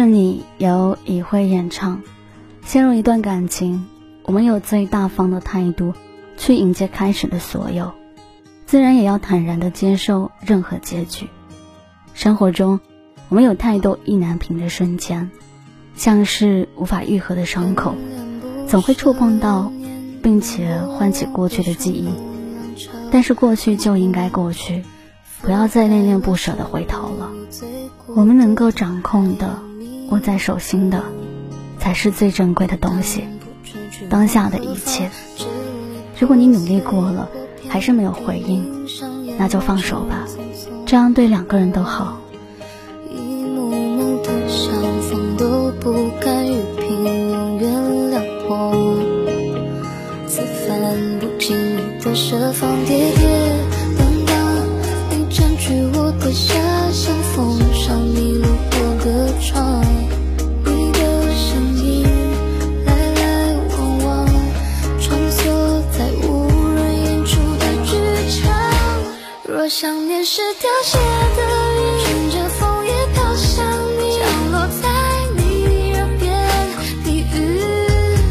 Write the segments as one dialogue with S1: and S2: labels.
S1: 是你由以慧演唱。陷入一段感情，我们有最大方的态度去迎接开始的所有，自然也要坦然的接受任何结局。生活中，我们有太多意难平的瞬间，像是无法愈合的伤口，总会触碰到，并且唤起过去的记忆。但是过去就应该过去，不要再恋恋不舍的回头了。我们能够掌控的，握在手心的，才是最珍贵的东西。当下的一切，如果你努力过了，还是没有回应，那就放手吧，这样对两个人都好。
S2: 一幕幕的相逢都不甘于平庸原谅我，此番不经意的设防叠叠，当当，你占据我的遐想，若想念是凋谢的云，乘着风也飘向你，降落在你耳边低语，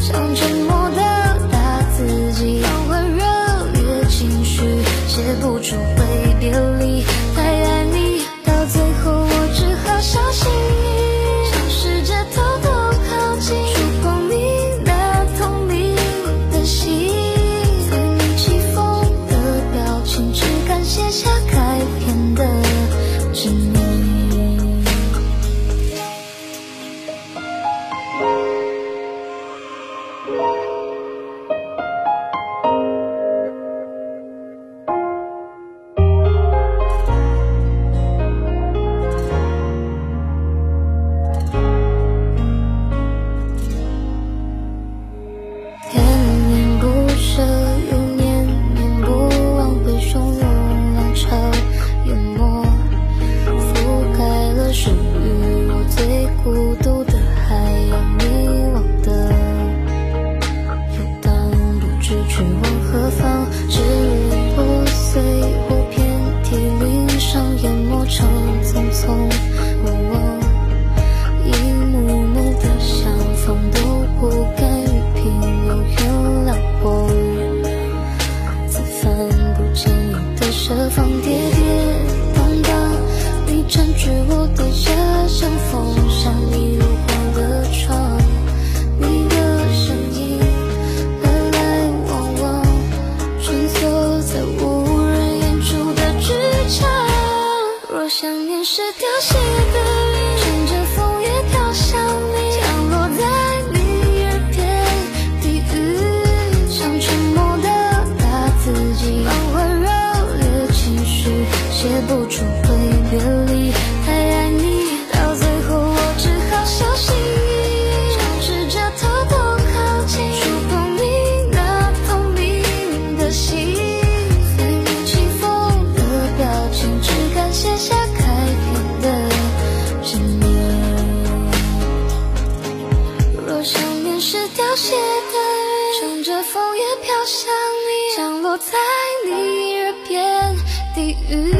S2: 像沉默的打字机，缓缓热烈情绪，写不出会别 Christ. 凋想念是凋谢的云，乘着风也飘向你，降落在你耳边低语，